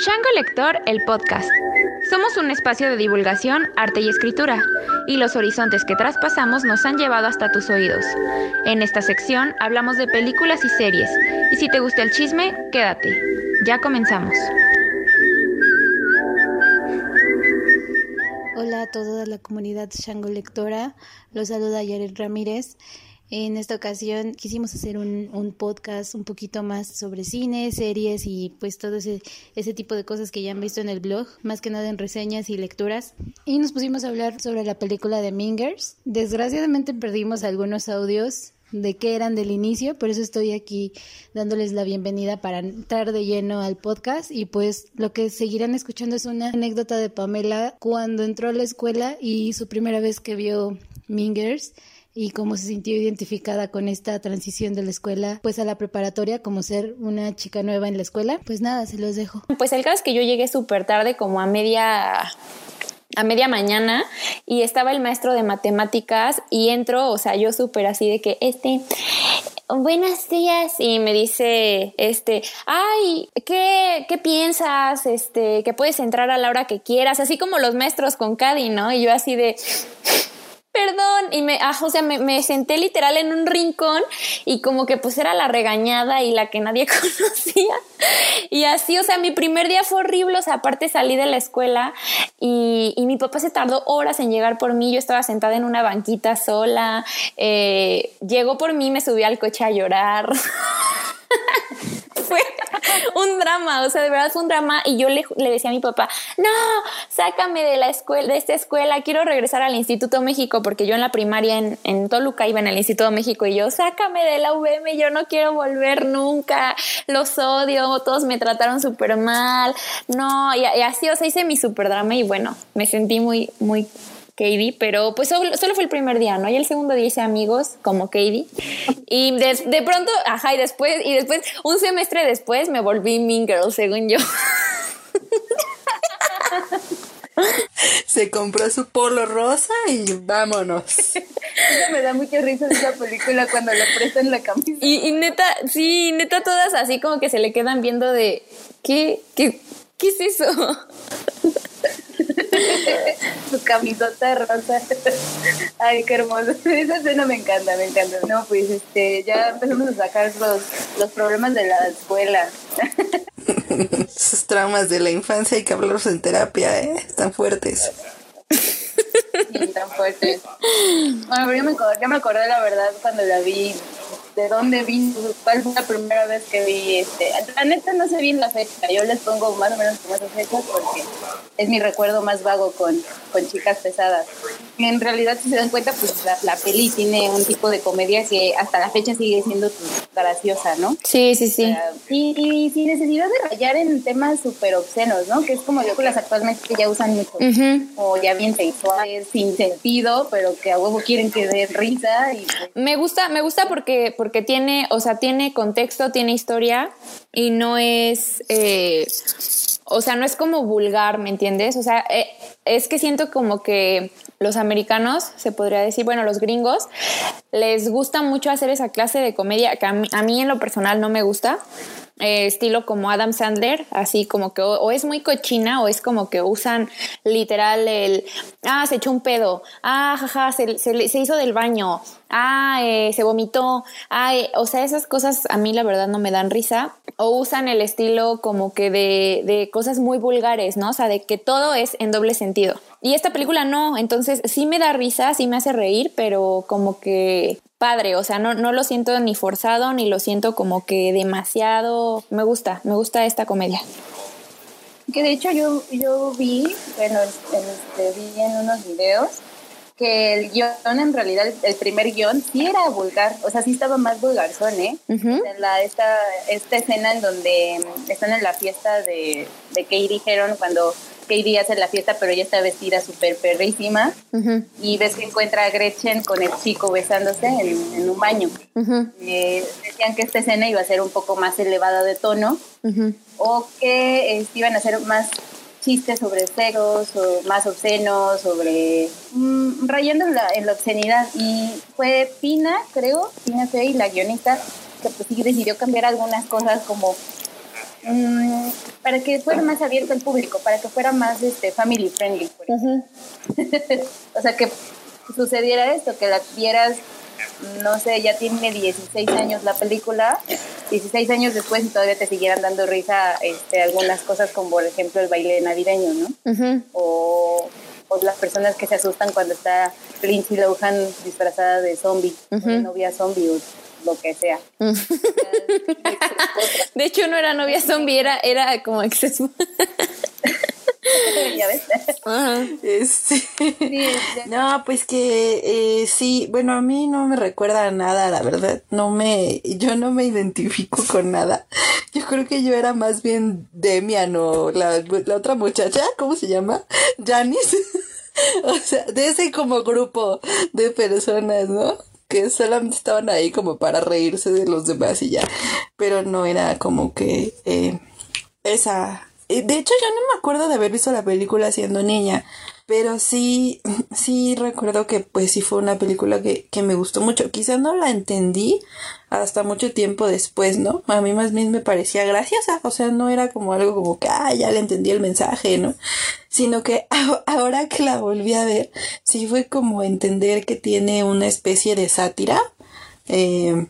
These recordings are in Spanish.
Shango Lector, el podcast. Somos un espacio de divulgación, arte y escritura, y los horizontes que traspasamos nos han llevado hasta tus oídos. En esta sección hablamos de películas y series, y si te gusta el chisme, quédate. Ya comenzamos. Hola a toda la comunidad Shango Lectora, los saluda Yaret Ramírez. En esta ocasión quisimos hacer un, podcast un poquito más sobre cine, series y pues todo ese, ese tipo de cosas que ya han visto en el blog, más que nada en reseñas y lecturas. Y nos pusimos a hablar sobre la película de Mingers. Desgraciadamente perdimos algunos audios de qué eran del inicio, por eso estoy aquí dándoles la bienvenida para entrar de lleno al podcast y pues lo que seguirán escuchando es una anécdota de Pamela cuando entró a la escuela y su primera vez que vio Mingers y cómo se sintió identificada con esta transición de la escuela pues a la preparatoria como ser una chica nueva en la escuela. Pues nada, se los dejo. Pues el caso es que yo llegué súper tarde, como a media a media mañana y estaba el maestro de matemáticas y entro, o sea, yo súper así de que, este, buenos días y me dice, este, ay, ¿qué, ¿qué piensas? Este, que puedes entrar a la hora que quieras, así como los maestros con Cadi, ¿no? Y yo así de perdón. Y me, ah, o sea, me, senté literal en un rincón y como que pues era la regañada y la que nadie conocía. Y así, o sea, mi primer día fue horrible. O sea, aparte salí de la escuela y, mi papá se tardó horas en llegar por mí. Yo estaba sentada en una banquita sola. Eh, llegó por mí, me subí al coche a llorar. un drama, o sea, de verdad fue un drama y yo le, decía a mi papá, no, sácame de la escuela, de esta escuela, quiero regresar al Instituto México porque yo en la primaria en, en Toluca iba en el Instituto México y yo, sácame de la UVM, yo no quiero volver nunca, los odio, todos me trataron súper mal, no, y, así, o sea, hice mi súper drama y bueno, me sentí muy, muy Katie, pero pues solo, fue el primer día, ¿no? Y el segundo día hice amigos como Katie. Y de, pronto, ajá, y después, y después, un semestre después me volví Mean Girl, según yo. Se compró su polo rosa y vámonos. me da mucha risa esa película cuando le prestan la camisa. Y, y, neta, sí, neta, todas así como que se le quedan viendo de ¿qué, qué, qué es eso? Su camisota rosa. Ay, qué hermoso. Esa escena me encanta, me encanta. No, pues este, ya empezamos a sacar los, los problemas de la escuela. Esos traumas de la infancia hay que hablarlos en terapia, ¿eh? Están fuertes. Sí, tan fuertes. Bueno, pero yo me, yo me acordé la verdad cuando la vi de dónde vino, cuál fue la primera vez que vi este. La neta no sé bien la fecha, yo les pongo más o menos como esas fechas porque es mi recuerdo más vago con, con chicas pesadas. En realidad, si se dan cuenta, pues la, peli tiene un tipo de comedia que hasta la fecha sigue siendo graciosa, ¿no? Sí, sí, sí. y, sin necesidad de rayar en temas súper obscenos, ¿no? Que es como yo que las actualmente ya usan mucho. O ya bien sexuales, sin sentido, pero que a huevo quieren que dé risa. Y, pues Me gusta, me gusta porque porque tiene, o sea, tiene contexto, tiene historia y no es, eh, o sea, no es como vulgar, ¿me entiendes? O sea, eh, es que siento como que los americanos, se podría decir, bueno, los gringos, les gusta mucho hacer esa clase de comedia que a mí en lo personal no me gusta. Eh, estilo como Adam Sandler, así como que o, es muy cochina o es como que usan literal el, ah, se echó un pedo, ah, jaja, se, se, hizo del baño, ah, eh, se vomitó, ah, o sea, esas cosas a mí la verdad no me dan risa, o usan el estilo como que de, de cosas muy vulgares, ¿no? O sea, de que todo es en doble sentido. Y esta película no, entonces sí me da risa, sí me hace reír, pero como que padre, o sea, no, no lo siento ni forzado, ni lo siento como que demasiado, me gusta, me gusta esta comedia. Que de hecho yo, yo vi, bueno, este, vi en unos videos que el guion, en realidad, el primer guion sí era vulgar, o sea, sí estaba más vulgarzón, ¿eh? la, esta, esta escena en donde están en la fiesta de, de Katie Heron cuando Katie hace la fiesta, pero ella está vestida súper perrísima. Y ves que encuentra a Gretchen con el chico besándose en, un baño. Eh, decían que esta escena iba a ser un poco más elevada de tono o que este, iban a hacer más chistes sobre ceros o más obscenos, sobre mm, rayando en la, en la, obscenidad. Y fue Pina, creo, Pina Fey, la guionista, que pues sí decidió cambiar algunas cosas como mm, para que fuera más abierto al público, para que fuera más este family friendly. Por ejemplo. o sea, que sucediera esto, que la vieras, no sé, ya tiene 16 años la película, 16 años después y todavía te siguieran dando risa este, algunas cosas como por ejemplo el baile navideño, ¿no? o, o las personas que se asustan cuando está Lindsay Lohan disfrazada de zombie, o de novia zombie o lo que sea. De hecho, no era novia zombie, era, era como exceso. ya ves. Este, no, pues que eh, sí, bueno, a mí no me recuerda a nada, la verdad. No me, yo no me identifico con nada. Yo creo que yo era más bien Demian o la, la otra muchacha, ¿cómo se llama? Janice. o sea, de ese como grupo de personas, ¿no? Que solamente estaban ahí como para reírse de los demás y ya, pero no era como que eh, esa de hecho, yo no me acuerdo de haber visto la película siendo niña, pero sí, sí recuerdo que pues sí fue una película que, que me gustó mucho. Quizá no la entendí hasta mucho tiempo después, ¿no? A mí más bien me parecía graciosa, o sea, no era como algo como que, ah, ya le entendí el mensaje, ¿no? Sino que ahora que la volví a ver, sí fue como entender que tiene una especie de sátira. Eh,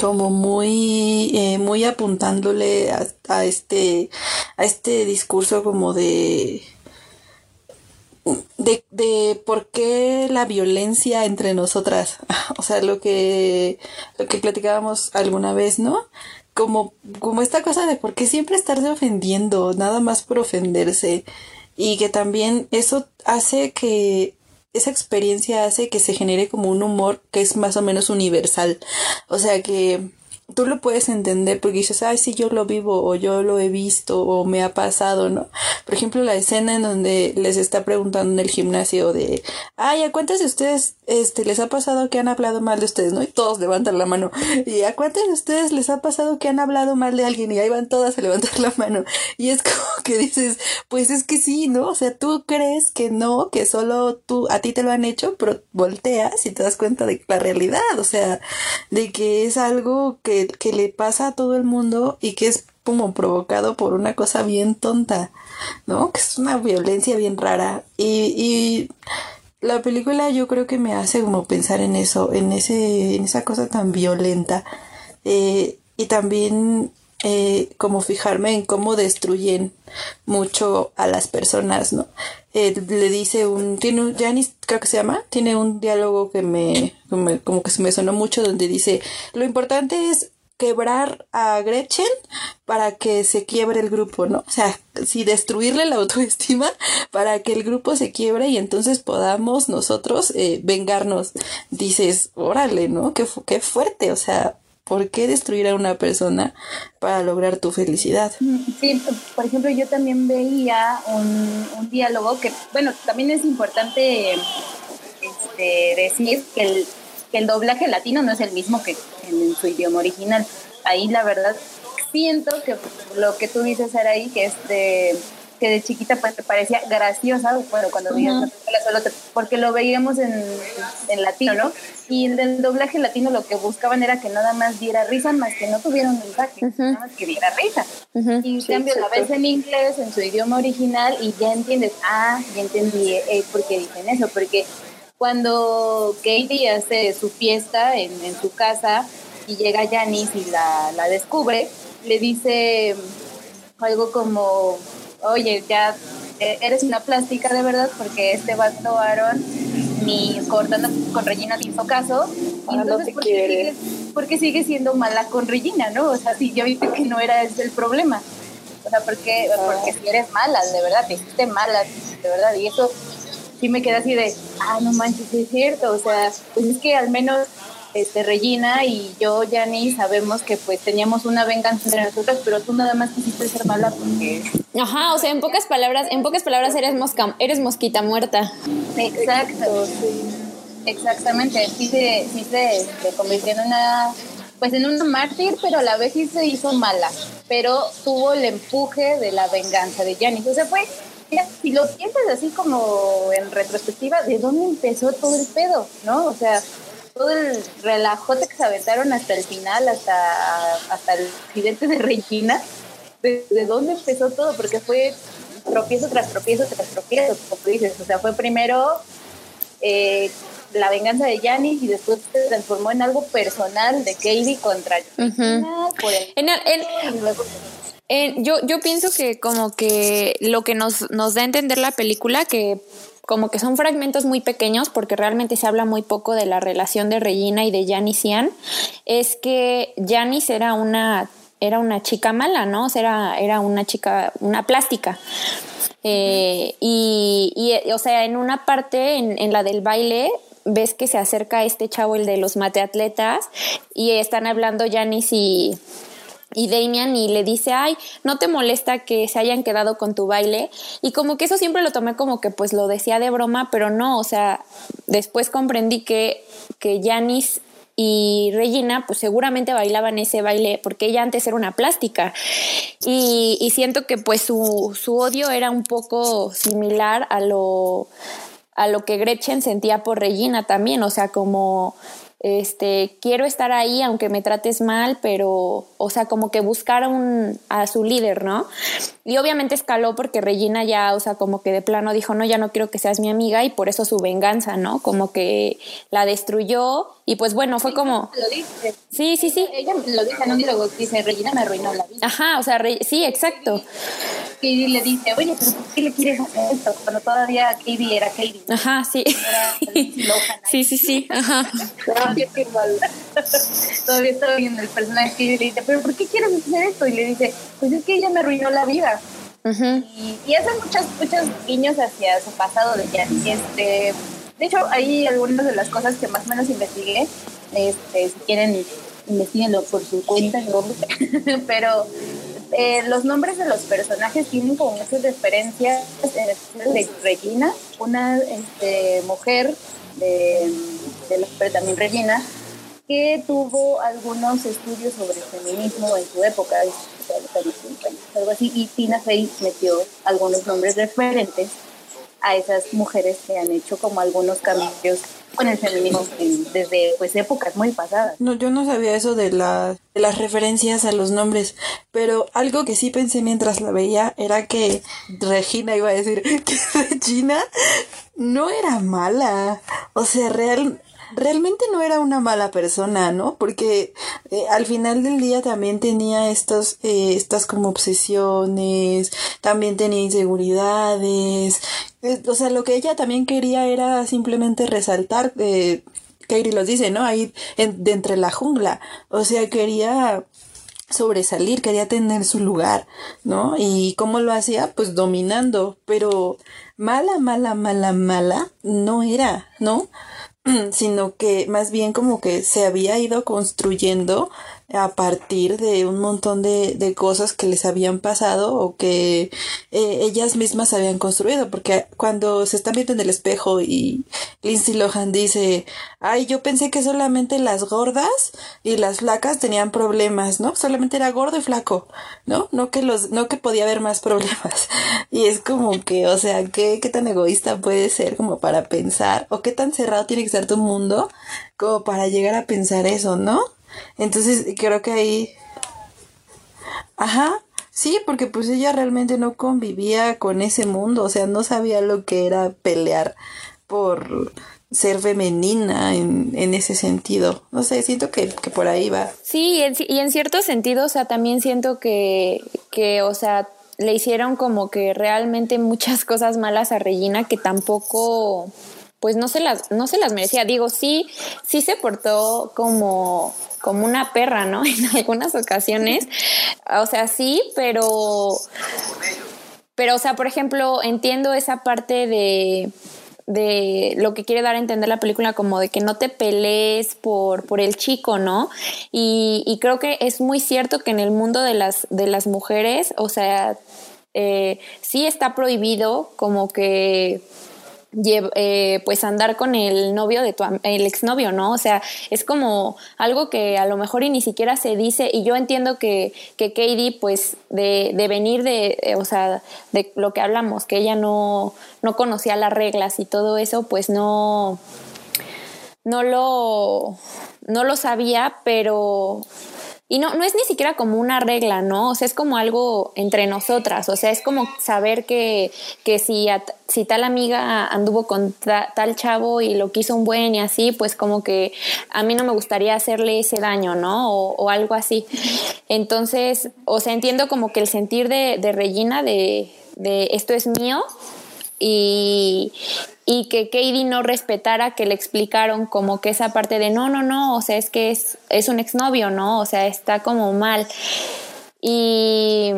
como muy eh, muy apuntándole a, este a este discurso como de de, de por qué la violencia entre nosotras o sea lo que lo que platicábamos alguna vez no como como esta cosa de por qué siempre estarse ofendiendo nada más por ofenderse y que también eso hace que esa experiencia hace que se genere como un humor que es más o menos universal. O sea que tú lo puedes entender porque dices, ay, sí, yo lo vivo o yo lo he visto o me ha pasado, ¿no? Por ejemplo, la escena en donde les está preguntando en el gimnasio de, ay, ¿a cuántos de ustedes este, les ha pasado que han hablado mal de ustedes, ¿no? Y todos levantan la mano. ¿Y a cuántos de ustedes les ha pasado que han hablado mal de alguien? Y ahí van todas a levantar la mano. Y es como que dices, pues es que sí, ¿no? O sea, tú crees que no, que solo tú, a ti te lo han hecho, pero volteas y te das cuenta de la realidad, o sea, de que es algo que que, le pasa a todo el mundo y que es como provocado por una cosa bien tonta, ¿no? Que es una violencia bien rara. Y, y la película yo creo que me hace como pensar en eso, en ese, en esa cosa tan violenta. Eh, y también eh, como fijarme en cómo destruyen mucho a las personas, ¿no? Eh, le dice un, tiene un, Janice creo que se llama, tiene un diálogo que me, como que se me sonó mucho donde dice, lo importante es quebrar a Gretchen para que se quiebre el grupo, ¿no? O sea, si destruirle la autoestima para que el grupo se quiebre y entonces podamos nosotros eh, vengarnos. Dices, órale, ¿no? Qué, qué fuerte, o sea, ¿Por qué destruir a una persona para lograr tu felicidad? Sí, por ejemplo, yo también veía un, diálogo que, bueno, también es importante este, decir que el, que el doblaje latino no es el mismo que en su idioma original. Ahí la verdad siento que lo que tú dices era ahí, que es de que de chiquita pues te parecía graciosa, bueno, cuando veías la película solo porque lo veíamos en, en, latino, ¿no? Y en el doblaje latino lo que buscaban era que nada más diera risa, más que no tuviera un mensaje, nada más que diera risa. Y en cambio la ves en inglés, en su idioma original, y ya entiendes, ah, ya entendí eh, por qué dicen eso, porque cuando Katie hace su fiesta en, en su casa y llega Janice y la, la descubre, le dice algo como oye, ya eh, eres una plástica de verdad porque este vato Aaron ni cortando con Regina te hizo caso. Ah, entonces, ¿por, qué sigue, siendo mala con Regina, no? O sea, si yo viste que no era ese el problema. O sea, porque, ah. porque si eres mala, de verdad, te hiciste mala, de verdad. Y eso sí me queda así de, ah, no manches, es cierto. O sea, pues es que al menos este, Regina y yo, Yanni, sabemos que pues teníamos una venganza entre nosotras, pero tú nada más quisiste ser mala porque... Ajá, o sea, en pocas palabras, en pocas palabras eres mosca, eres mosquita muerta. Exacto, Exactamente, sí se, sí se, convirtió en una pues en un mártir, pero a la vez sí se hizo mala, pero tuvo el empuje de la venganza de Janice. O sea, fue, si lo piensas así como en retrospectiva, ¿de dónde empezó todo el pedo? ¿No? O sea, todo el relajote que se aventaron hasta el final, hasta, hasta el accidente de Regina, de, dónde empezó todo, porque fue tropiezo tras tropiezo tras tropiezo, como dices. O sea, fue primero eh, la venganza de Janis y después se transformó en algo personal de Katie contra por yo, yo pienso que como que lo que nos, nos da a entender la película, que como que son fragmentos muy pequeños porque realmente se habla muy poco de la relación de Regina y de Janice Ian, es que Janice era una, era una chica mala, ¿no? era, era una chica, una plástica. Eh, y, o sea, en una parte, en, en la del baile, ves que se acerca este chavo, el de los mateatletas, y están hablando Janice y y Damian y le dice, ay, no te molesta que se hayan quedado con tu baile. Y como que eso siempre lo tomé como que pues lo decía de broma, pero no, o sea, después comprendí que, que Janis y Regina pues seguramente bailaban ese baile porque ella antes era una plástica y, y siento que pues su, su, odio era un poco similar a lo a lo que Gretchen sentía por Regina también, o sea, como este, quiero estar ahí aunque me trates mal, pero, o sea, como que buscar un, a su líder, ¿no? Y obviamente escaló porque Regina ya, o sea, como que de plano dijo, no, ya no quiero que seas mi amiga y por eso su venganza, ¿no? Como que la destruyó y pues bueno, fue como... Lo dice. Sí, sí, sí. Ella lo dice en un diálogo, dice, Regina me arruinó la vida. Ajá, o sea, sí, exacto. Y le dice, oye, pero ¿por qué le quieres hacer esto? Cuando todavía Katie era Katie. Ajá, sí. sí, sí, sí, ajá. Todavía, está viendo el personaje que le dice, pero ¿por qué quieres hacer esto? Y le dice, pues es que ella me arruinó la vida. y, y, hace muchas, muchos guiños hacia su pasado de Jan. Este, de hecho, hay algunas de las cosas que más o menos investigué. Este, si quieren, investiguenlo por su cuenta, pero eh, los nombres de los personajes tienen como muchas referencias de Regina, una este, mujer de, de también Regina, que tuvo algunos estudios sobre feminismo en su época, algo así, y Tina Fey metió algunos nombres referentes a esas mujeres que han hecho como algunos cambios con el feminismo desde pues épocas muy pasadas. No, yo no sabía eso de, de las referencias a los nombres, pero algo que sí pensé mientras la veía era que Regina iba a decir que Regina no era mala. O sea, real, realmente no era una mala persona, ¿no? Porque eh, al final del día también tenía estos, eh, estas como obsesiones, también tenía inseguridades. Eh, o sea, lo que ella también quería era simplemente resaltar, eh, Kairi los dice, ¿no? Ahí de entre la jungla. O sea, quería sobresalir, quería tener su lugar, ¿no? Y cómo lo hacía, pues dominando, pero mala, mala, mala, mala no era, ¿no? sino que más bien como que se había ido construyendo a partir de un montón de, de cosas que les habían pasado o que eh, ellas mismas habían construido, porque cuando se están viendo en el espejo y Lindsay Lohan dice, ay, yo pensé que solamente las gordas y las flacas tenían problemas, ¿no? Solamente era gordo y flaco, ¿no? No que los, no que podía haber más problemas. Y es como que, o sea, ¿qué, qué tan egoísta puede ser como para pensar, o qué tan cerrado tiene que ser tu mundo como para llegar a pensar eso, ¿no? Entonces creo que ahí... Ajá, sí, porque pues ella realmente no convivía con ese mundo, o sea, no sabía lo que era pelear por ser femenina en, en ese sentido. No sé, siento que, que por ahí va. Sí, y en cierto sentido, o sea, también siento que, que, o sea, le hicieron como que realmente muchas cosas malas a Regina que tampoco pues no se las no se las merecía. Digo, sí sí se portó como como una perra, ¿no? En algunas ocasiones. O sea, sí, pero... Pero, o sea, por ejemplo, entiendo esa parte de, de lo que quiere dar a entender la película como de que no te pelees por, por el chico, ¿no? Y, creo que es muy cierto que en el mundo de las, de las mujeres, o sea, eh, sí está prohibido como que eh, pues andar con el novio de tu el exnovio, ¿no? O sea, es como algo que a lo mejor y ni siquiera se dice y yo entiendo que, que Katie pues de, de venir de, eh, o sea, de lo que hablamos, que ella no, no conocía las reglas y todo eso, pues no, no lo, no lo sabía, pero y no, no es ni siquiera como una regla, ¿no? O sea, es como algo entre nosotras, o sea, es como saber que, que si, si tal amiga anduvo con tal chavo y lo quiso un buen y así, pues como que a mí no me gustaría hacerle ese daño, ¿no? O, algo así. Entonces, o sea, entiendo como que el sentir de, de Regina de, de esto es mío, y, y que Katie no respetara que le explicaron como que esa parte de no, no, no, o sea, es que es, es un exnovio, ¿no? O sea, está como mal. Y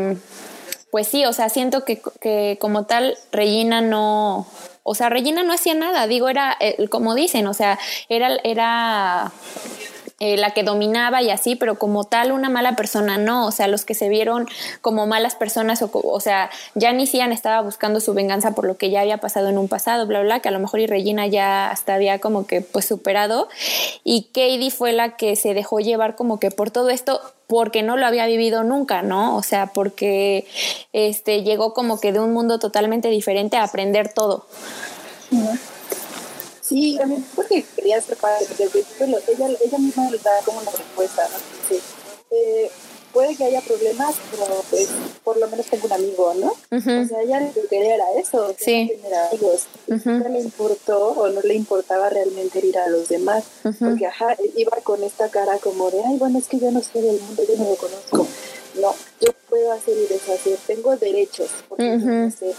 pues sí, o sea, siento que, que como tal Regina no, o sea, Regina no hacía nada, digo, era, eh, como dicen, o sea, era, era eh, la que dominaba y así, pero como tal una mala persona no, o sea, los que se vieron como malas personas, o, o sea, ya ni siquiera estaba buscando su venganza por lo que ya había pasado en un pasado, bla, bla, que a lo mejor y Regina ya hasta había como que pues superado, y Katie fue la que se dejó llevar como que por todo esto, porque no lo había vivido nunca, ¿no? O sea, porque este llegó como que de un mundo totalmente diferente a aprender todo. Sí, mí porque quería ser padre, ella, ella misma le da como una respuesta, ¿no? Sí. Eh, puede que haya problemas, pero pues por lo menos tengo un amigo, ¿no? O sea, ella lo que quería era eso, sí. tener amigos. No le importó o no le importaba realmente ir a los demás, porque ajá, iba con esta cara como de, ay, bueno, es que yo no soy del mundo, yo no lo conozco. No, yo puedo hacer y deshacer, tengo derechos, porque no sé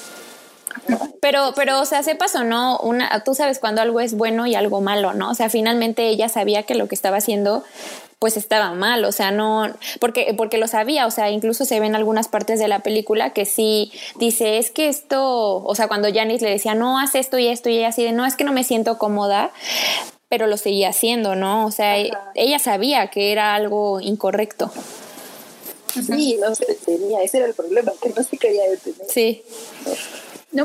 pero, pero, o sea, sepas o no, una, tú sabes cuando algo es bueno y algo malo, ¿no? O sea, finalmente ella sabía que lo que estaba haciendo pues estaba mal, o sea, no, porque, porque lo sabía, o sea, incluso se ven algunas partes de la película que sí dice, es que esto, o sea, cuando Janice le decía, no, haz esto y esto, y ella así de, no, es que no me siento cómoda, pero lo seguía haciendo, ¿no? O sea, ella sabía que era algo incorrecto. Sí, no se detenía, ese era el problema, que no se quería detener. Sí. No,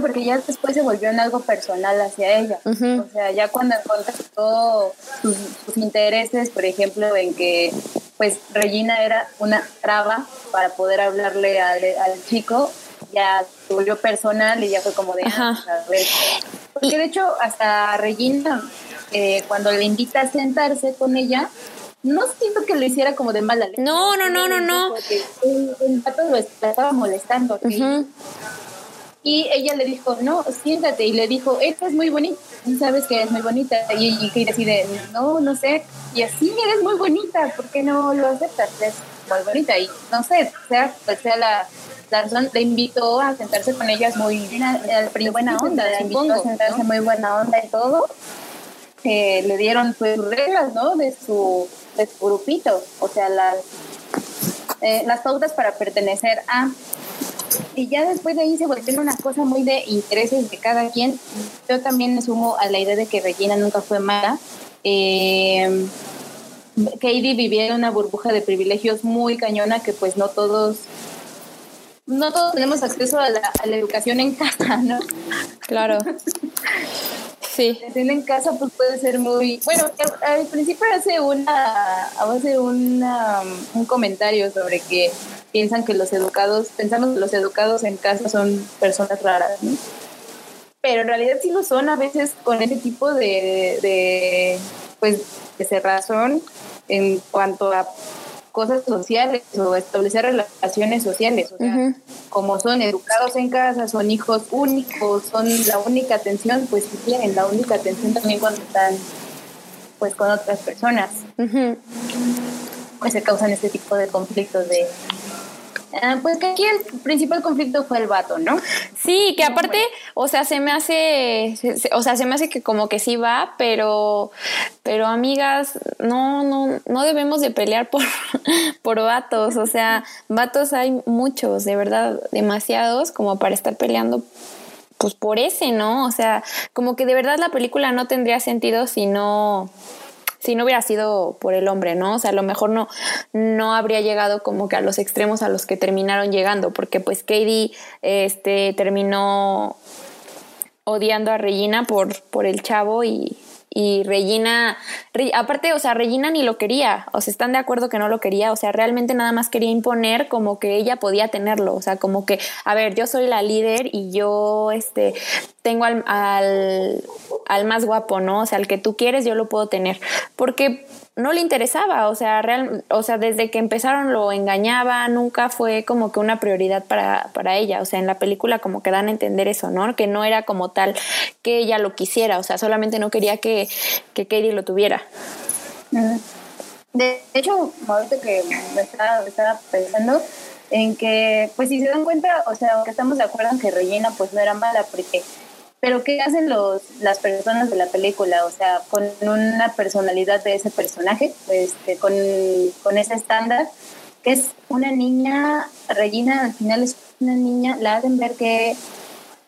porque ya después se volvió en algo personal hacia ella. O sea, ya cuando encontró sus, sus, intereses, por ejemplo, en que pues Regina era una traba para poder hablarle al, al chico, ya se volvió personal y ya fue como de... Ah, pues, porque de hecho hasta Regina, eh, cuando le invita a sentarse con ella, no siento que lo hiciera como de mala leche. No, no, no, no, no. Porque el, pato lo estaba molestando. Y ella le dijo, no, siéntate. Y le dijo, esta es muy bonita. Sabes que es muy bonita. Y, y decide, no, no sé. Y así eres muy bonita. ¿Por qué no lo aceptas? Es muy bonita. Y no sé, sea, pues sea la, razón, le invitó a sentarse con ellas muy buena onda. Le invitó a sentarse muy buena onda y todo. Eh, le dieron pues reglas, ¿no? De su, de su grupito. O sea, las, eh, las pautas para pertenecer a y ya después de ahí se volvió una cosa muy de intereses de cada quien. Yo también me sumo a la idea de que Regina nunca fue mala. Eh, Katie vivía en una burbuja de privilegios muy cañona que pues no todos no todos tenemos acceso a la, a la educación en casa, ¿no? Claro. Sí. en casa pues puede ser muy... Bueno, al principio hace una hace una, un comentario sobre que piensan que los educados, pensamos que los educados en casa son personas raras, ¿no? Pero en realidad sí lo son a veces con ese tipo de, de pues, de cerrazón en cuanto a cosas sociales o establecer relaciones sociales. O sea, como son educados en casa, son hijos únicos, son la única atención, pues si tienen la única atención también cuando están pues con otras personas. Pues se causan este tipo de conflictos de Ah, pues que aquí el principal conflicto fue el vato, ¿no? Sí, que aparte, o sea, se me hace, o sea, se me hace que como que sí va, pero, pero amigas, no, no, no debemos de pelear por, por vatos, o sea, vatos hay muchos, de verdad, demasiados como para estar peleando pues por ese, ¿no? O sea, como que de verdad la película no tendría sentido si no si no hubiera sido por el hombre, ¿no? O sea, a lo mejor no, no habría llegado como que a los extremos a los que terminaron llegando, porque pues Katie este, terminó odiando a Regina por, por el chavo y, y Regina aparte, o sea, Regina ni lo quería, o sea, están de acuerdo que no lo quería, o sea, realmente nada más quería imponer como que ella podía tenerlo, o sea, como que, a ver, yo soy la líder y yo, este, tengo al, al, al más guapo, ¿no? O sea, al que tú quieres yo lo puedo tener, porque no le interesaba, o sea, real, o sea, desde que empezaron lo engañaba, nunca fue como que una prioridad para, para ella, o sea, en la película como que dan a entender eso, ¿no? Que no era como tal que ella lo quisiera, o sea, solamente no quería que, que Katie lo tuviera. De hecho, ahorita que me estaba, pensando en que, pues si se dan cuenta, o sea, que estamos de acuerdo en que Regina pues no era mala, porque pero ¿qué hacen los, las personas de la película? O sea, con una personalidad de ese personaje, este, con, con ese estándar, que es una niña, Regina al final es una niña, la hacen ver que,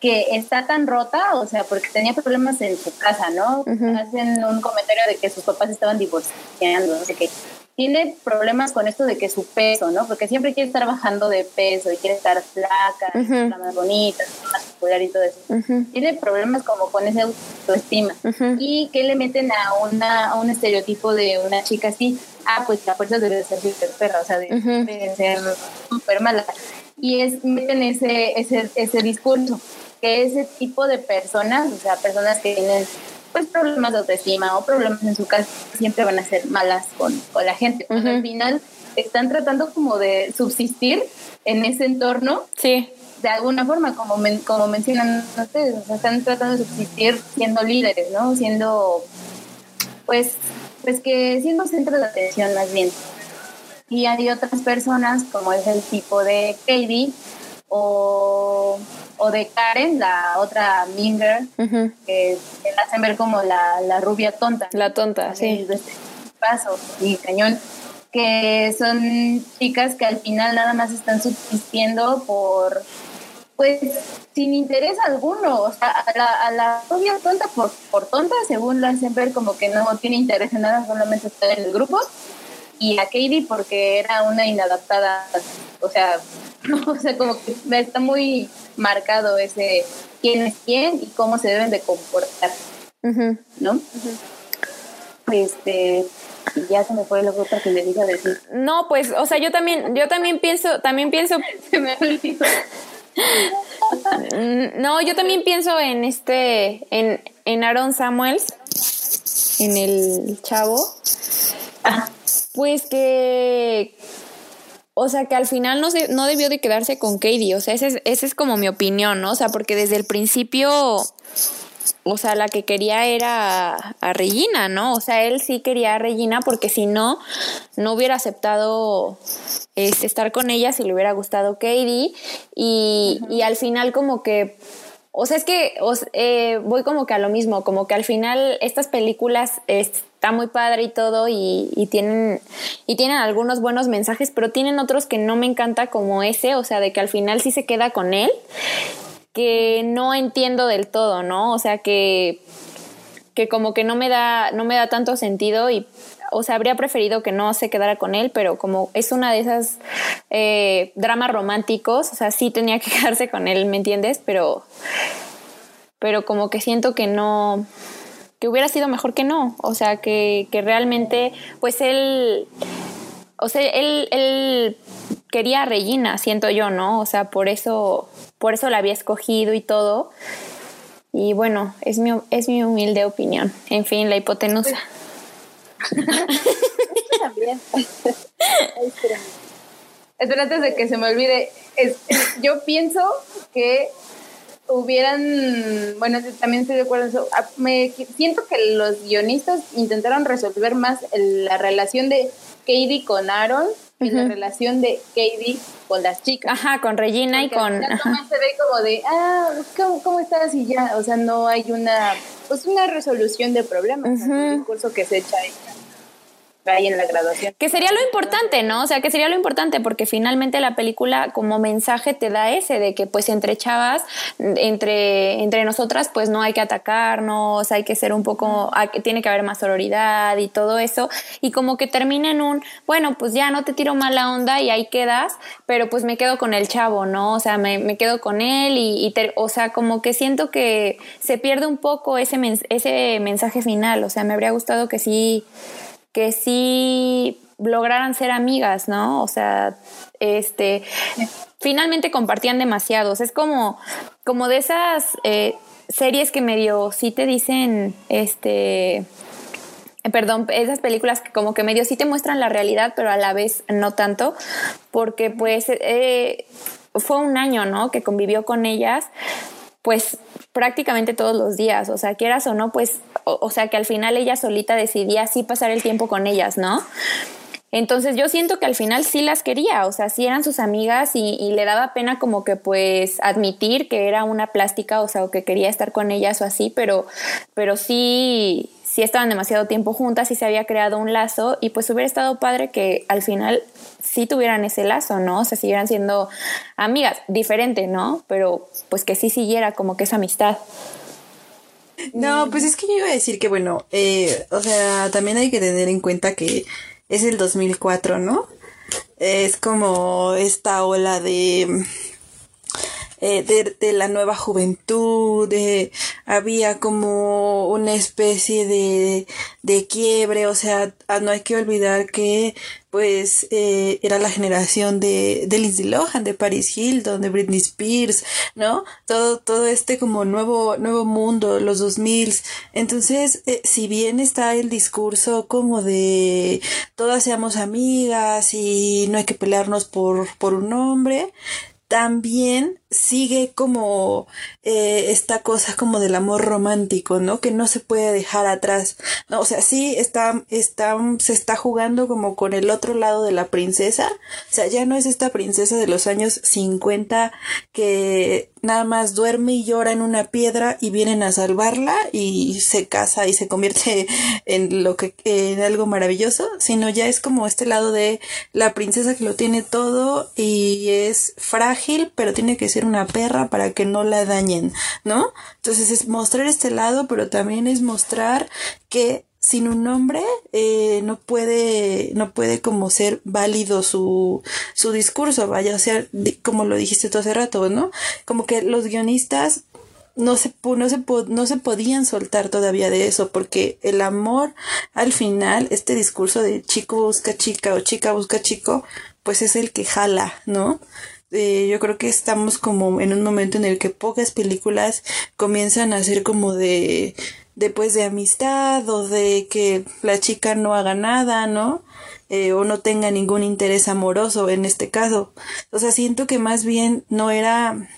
que está tan rota, o sea, porque tenía problemas en su casa, ¿no? Hacen un comentario de que sus papás estaban divorciando, no sé qué tiene problemas con esto de que su peso, ¿no? Porque siempre quiere estar bajando de peso y quiere estar flaca, más bonita, más popular y todo eso. Tiene problemas como con esa autoestima. Y que le meten a, una, a un estereotipo de una chica así, ah, pues la fuerza debe ser súper perra, o sea, debe, ser súper mala. Y es, meten ese, ese, ese discurso, que ese tipo de personas, o sea, personas que tienen pues problemas de autoestima o problemas en su casa siempre van a ser malas con, con la gente. al final están tratando como de subsistir en ese entorno. Sí. De alguna forma, como, como mencionan ustedes, están tratando de subsistir siendo líderes, ¿no? Siendo, pues, pues que siendo centro de atención más bien. Y hay otras personas, como es el tipo de Katie, o o de Karen, la otra Minger, que, la hacen ver como la, la rubia tonta. La tonta, sí. Este paso y cañón, que son chicas que al final nada más están subsistiendo por, pues, sin interés alguno. O sea, a la, a la rubia tonta por, por tonta, según la hacen ver como que no tiene interés en nada, solamente está en el grupo. Y a Katie porque era una inadaptada, o sea, o sea, como que está muy marcado ese quién es quién y cómo se deben de comportar, ¿no? Este, ya se me fue lo otro que le diga decir. No, pues, o sea, yo también, yo también pienso, también pienso. se me olvidó. no, yo también pienso en este, en, en Aaron Samuels, en el chavo. Pues que o sea, que al final no, se, no debió de quedarse con Katie. O sea, esa es, ese es como mi opinión, ¿no? O sea, porque desde el principio, o sea, la que quería era a, Regina, ¿no? O sea, él sí quería a Regina porque si no, no hubiera aceptado este, estar con ella si le hubiera gustado Katie. Y, y al final como que o sea, es que eh, voy como que a lo mismo, como que al final estas películas está muy padre y todo y, tienen y tienen algunos buenos mensajes, pero tienen otros que no me encanta como ese, o sea, de que al final sí se queda con él, que no entiendo del todo, ¿no? O sea, que que como que no me da no me da tanto sentido y o sea, habría preferido que no se quedara con él, pero como es una de esas eh, dramas románticos, o sea, sí tenía que quedarse con él, ¿me entiendes? Pero, pero como que siento que no, que hubiera sido mejor que no, o sea, que, que realmente, pues él, o sea, él, él quería a Regina, siento yo, ¿no? O sea, por eso, por eso la había escogido y todo. Y bueno, es mi, es mi humilde opinión. En fin, la hipotenusa. También. Espera, antes de que se me olvide, yo pienso que hubieran, bueno, también estoy de acuerdo en eso, ah, me siento que los guionistas intentaron resolver más la relación de Katie con Aaron y la relación de Katie con las chicas. Ajá, con Regina y con... se ve como de, ah, ¿cómo, estás? Y ya, o sea, no hay una, pues una resolución de problemas, un discurso que se echa ahí. Ahí en la graduación. Que sería lo importante, ¿no? O sea, que sería lo importante porque finalmente la película como mensaje te da ese de que pues entre chavas, entre, entre nosotras pues no hay que atacarnos, hay que ser un poco, tiene que haber más sororidad y todo eso. Y como que termina en un, bueno, pues ya no te tiro mala onda y ahí quedas, pero pues me quedo con el chavo, ¿no? O sea, me, me quedo con él y, o sea, como que siento que se pierde un poco ese, ese mensaje final. O sea, me habría gustado que sí que sí lograran ser amigas, ¿no? O sea, este, finalmente compartían demasiados. Es como, como de esas eh, series que medio sí te dicen, este, perdón, esas películas que como que medio sí te muestran la realidad, pero a la vez no tanto, porque pues eh, fue un año, ¿no? Que convivió con ellas, pues prácticamente todos los días, o sea, quieras o no, pues, o, sea, que al final ella solita decidía así pasar el tiempo con ellas, ¿no? Entonces yo siento que al final sí las quería, o sea, sí eran sus amigas y, le daba pena como que pues admitir que era una plástica, o sea, o que quería estar con ellas o así, pero, pero sí, sí estaban demasiado tiempo juntas y se había creado un lazo y pues hubiera estado padre que al final sí tuvieran ese lazo, ¿no? O sea, siguieran siendo amigas, diferente, ¿no? Pero pues que sí siguiera como que esa amistad. No, pues es que yo iba a decir que, bueno, eh, o sea, también hay que tener en cuenta que es el 2004, ¿no? Es como esta ola de eh, de, la nueva juventud, de, había como una especie de, de quiebre, o sea, ah, no hay que olvidar que pues eh, era la generación de, de Lindsay Lohan, de Paris Hilton, de Britney Spears, ¿no? Todo, todo este como nuevo, nuevo mundo, los 2000. Entonces, eh, si bien está el discurso como de todas seamos amigas y no hay que pelearnos por, por un hombre, también sigue como eh, esta cosa como del amor romántico, ¿no? Que no se puede dejar atrás, ¿no? O sea, sí está, está, se está jugando como con el otro lado de la princesa, o sea, ya no es esta princesa de los años 50 que nada más duerme y llora en una piedra y vienen a salvarla y se casa y se convierte en lo que en algo maravilloso, sino ya es como este lado de la princesa que lo tiene todo y es frágil, pero tiene que ser una perra para que no la dañen, ¿no? Entonces es mostrar este lado, pero también es mostrar que sin un nombre eh, no puede no puede como ser válido su, su discurso vaya o sea como lo dijiste tú hace rato no como que los guionistas no se, no, se, no se podían soltar todavía de eso, porque el amor, al final, este discurso de chico busca chica o chica busca chico, pues es el que jala, ¿no? Eh, yo creo que estamos como en un momento en el que pocas películas comienzan a ser como de después de amistad o de que la chica no haga nada, ¿no? Eh, o no tenga ningún interés amoroso en este caso. O sea, siento que más bien no era...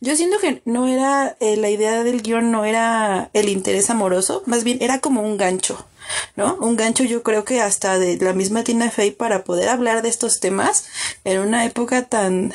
Yo siento que no era eh, la idea del guion, no era el interés amoroso, más bien era como un gancho. ¿no? Un gancho yo creo que hasta de la misma Tina Fey para poder hablar de estos temas en una época tan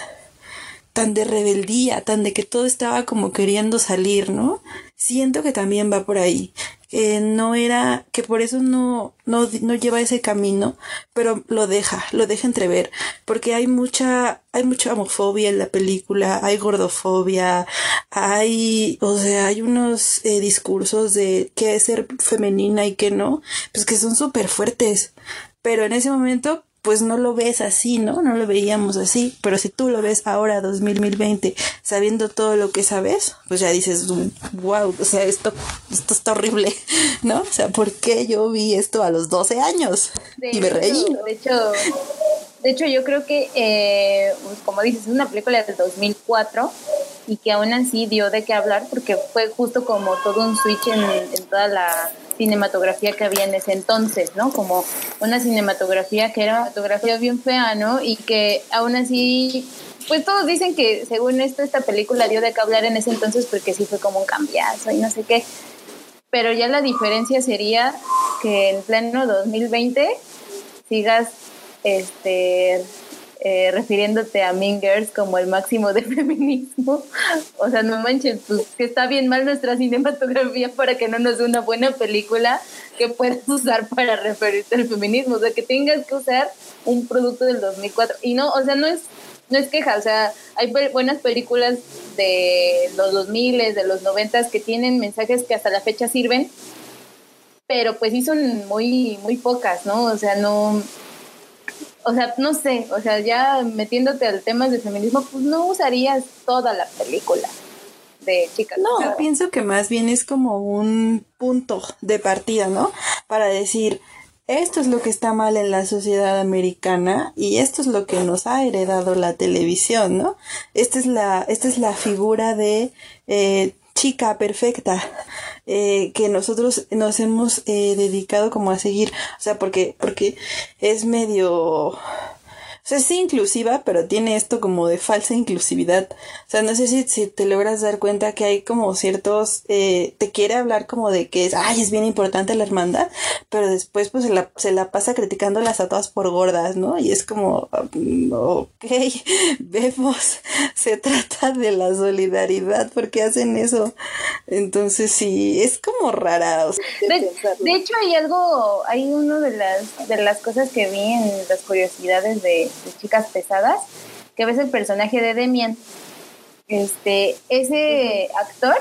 tan de rebeldía, tan de que todo estaba como queriendo salir, ¿no? Siento que también va por ahí, que no era, que por eso no, no, no lleva ese camino, pero lo deja, lo deja entrever, porque hay mucha, hay mucha homofobia en la película, hay gordofobia, hay, o sea, hay unos eh, discursos de qué es ser femenina y qué no, pues que son súper fuertes, pero en ese momento pues no lo ves así, ¿no? No lo veíamos así, pero si tú lo ves ahora, 2020, sabiendo todo lo que sabes, pues ya dices, wow, o sea, esto, esto está horrible, ¿no? O sea, ¿por qué yo vi esto a los 12 años? y me reí. De hecho, de hecho, yo creo que, eh, pues, como dices, es una película del 2004 y que aún así dio de qué hablar porque fue justo como todo un switch en, en toda la cinematografía que había en ese entonces, ¿no? Como una cinematografía que era una fotografía bien fea, ¿no? Y que aún así, pues todos dicen que según esto esta película dio de qué hablar en ese entonces porque sí fue como un cambiazo y no sé qué. Pero ya la diferencia sería que en pleno 2020 sigas este eh, refiriéndote a Mean Girls como el máximo de feminismo. O sea, no manches, pues que está bien mal nuestra cinematografía para que no nos dé una buena película que puedas usar para referirte al feminismo. O sea, que tengas que usar un producto del 2004. Y no, o sea, no es, no es queja, o sea, hay buenas películas de los 2000, de los 90 que tienen mensajes que hasta la fecha sirven, pero pues sí son muy, muy pocas, ¿no? O sea, no, o sea, no sé, o sea, ya metiéndote al tema de feminismo, pues no usarías toda la película de chicas. No, yo pienso que más bien es como un punto de partida, ¿no? Para decir, esto es lo que está mal en la sociedad americana y esto es lo que nos ha heredado la televisión, ¿no? Esta es la, esta es la figura de eh, chica perfecta eh, que nosotros nos hemos eh, dedicado como a seguir, o sea, porque, porque es medio sea, sí inclusiva, pero tiene esto como de falsa inclusividad. O sea, no sé si, si te logras dar cuenta que hay como ciertos, eh, te quiere hablar como de que es, ay, es bien importante la hermandad, pero después pues se la, se la pasa criticándolas a todas por gordas, ¿no? Y es como, mm, ok, vemos, se trata de la solidaridad, porque hacen eso? Entonces sí, es como rara. de, hecho hay algo, hay uno de las, de las cosas que vi en las curiosidades de, de chicas pesadas, que ves el personaje de Demian. Este, ese actor,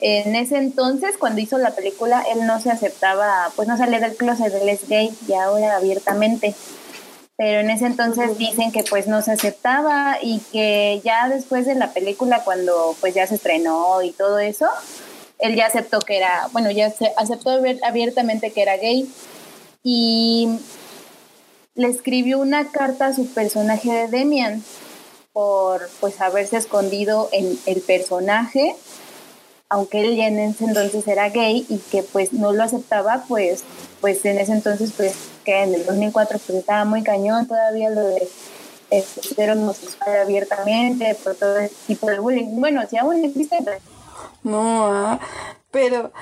en ese entonces, cuando hizo la película, él no se aceptaba, pues no salía del closet, él es gay y ahora abiertamente. Pero en ese entonces dicen que pues no se aceptaba y que ya después de la película, cuando pues ya se estrenó y todo eso, él ya aceptó que era, bueno, ya se aceptó abiertamente que era gay. Y le escribió una carta a su personaje de Demian por pues haberse escondido en el personaje, aunque él ya en ese entonces era gay y que pues no lo aceptaba, pues pues en ese entonces pues que en el 2004 pues estaba muy cañón todavía lo de ser homosexual abiertamente por todo ese tipo de bullying. Bueno, si aún existe. No, ah, pero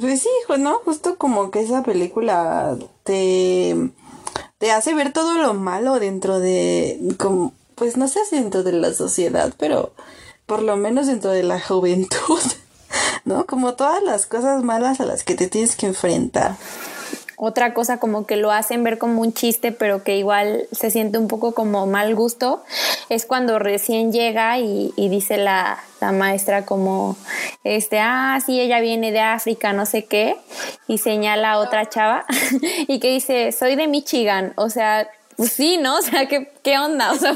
pues sí, ¿no? Justo como que esa película te te hace ver todo lo malo dentro de, como, pues no sé si dentro de la sociedad, pero por lo menos dentro de la juventud, ¿no? Como todas las cosas malas a las que te tienes que enfrentar otra cosa como que lo hacen ver como un chiste, pero que igual se siente un poco como mal gusto, es cuando recién llega y, dice la, la, maestra como, este, ah, sí, ella viene de África, no sé qué, y señala a otra chava y que dice, soy de Michigan, o sea, pues sí, ¿no? O sea, ¿qué, qué onda? O sea,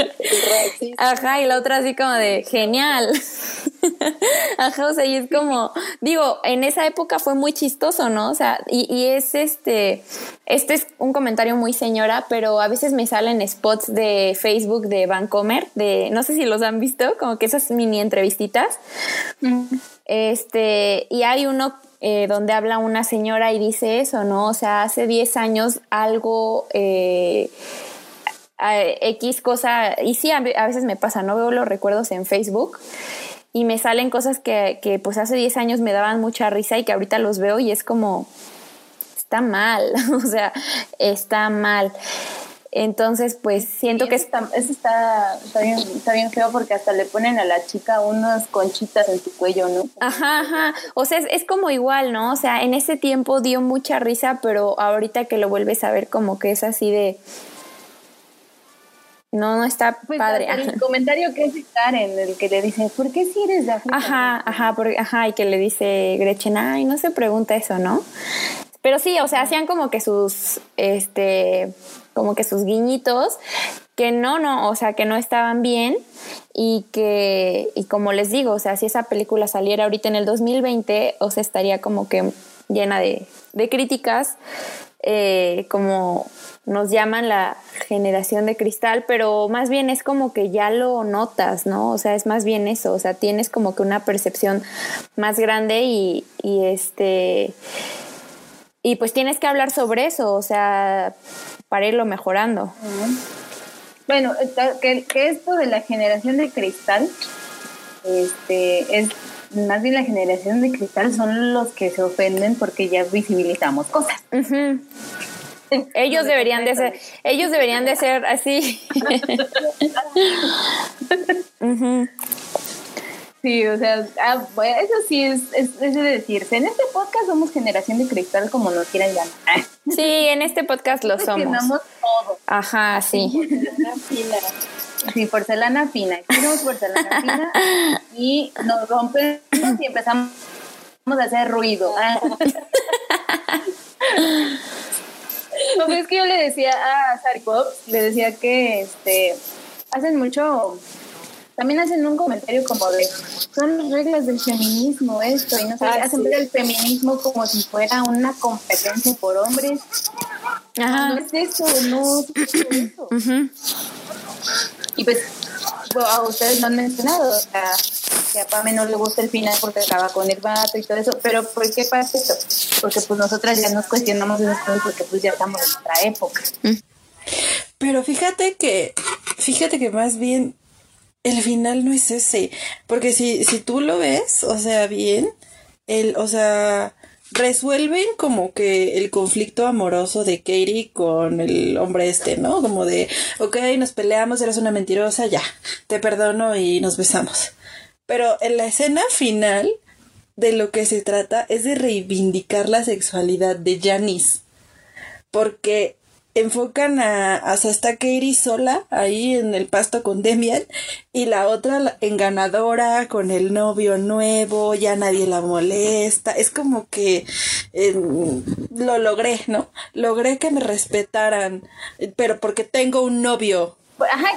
ajá, y la otra así como de, genial. Ajá, o sea, y es como, digo, en esa época fue muy chistoso, ¿no? O sea, y, y, es este, este es un comentario muy señora, pero a veces me salen spots de Facebook de Vancomer, de, no sé si los han visto, como que esas mini entrevistitas. Este, y hay uno eh, donde habla una señora y dice eso, ¿no? O sea, hace 10 años algo... Eh, X cosa, y sí, a veces me pasa, no veo los recuerdos en Facebook y me salen cosas que, que pues hace 10 años me daban mucha risa y que ahorita los veo y es como, está mal, o sea, está mal. Entonces, pues siento que está, eso está, está, bien, está bien feo porque hasta le ponen a la chica unas conchitas en su cuello, ¿no? Ajá, ajá. O sea, es, es, como igual, ¿no? O sea, en ese tiempo dio mucha risa, pero ahorita que lo vuelves a ver como que es así de, no, no está pues, padre. El comentario que es en el que le dice, ¿por qué si eres de África? Ajá, ajá, ajá, y que le dice Gretchen, ay, no se pregunta eso, ¿no? Pero sí, o sea, hacían como que sus, este, como que sus guiñitos, que no, no, o sea, que no estaban bien y que, y como les digo, o sea, si esa película saliera ahorita en el 2020, o sea, estaría como que llena de, de críticas, eh, como nos llaman la generación de cristal, pero más bien es como que ya lo notas, ¿no? O sea, es más bien eso, o sea, tienes como que una percepción más grande y, este, y pues tienes que hablar sobre eso, o sea, para irlo mejorando. Bueno, que, que esto de la generación de cristal, este, es más bien la generación de cristal son los que se ofenden porque ya visibilizamos cosas. Ellos deberían de ser, ellos deberían de ser así. Sí, o sea, ah, eso sí es, es, de decirse. En este podcast somos generación de cristal, como nos quieran llamar. Sí, en este podcast lo somos. todo. Ajá, sí. Porcelana fina. Sí, porcelana fina. Tenemos porcelana fina y nos rompemos y empezamos a hacer ruido. No, es que yo le decía a Sarkov, le decía que este hacen mucho también hacen un comentario como de son reglas del feminismo esto y no sé, ah, hacen ver el feminismo como si fuera una competencia por hombres. Ajá. No es eso, no es eso. Y pues a ustedes lo han mencionado, o sea, que a Pame no le gusta el final porque acaba con el vato y todo eso, pero ¿por qué pasa eso? Porque pues nosotras ya nos cuestionamos esas cosas porque pues ya estamos en otra época. Pero fíjate que, fíjate que más bien el final no es ese. Porque si, si tú lo ves, o sea, bien, el, o sea, resuelven como que el conflicto amoroso de Katie con el hombre este, ¿no? Como de, ok, nos peleamos, eres una mentirosa, ya, te perdono y nos besamos. Pero en la escena final de lo que se trata es de reivindicar la sexualidad de Janice. Porque enfocan a, hasta está Katie sola ahí en el pasto con Demian y la otra en ganadora con el novio nuevo, ya nadie la molesta, es como que lo logré, ¿no? Logré que me respetaran, pero porque tengo un novio. Ajá,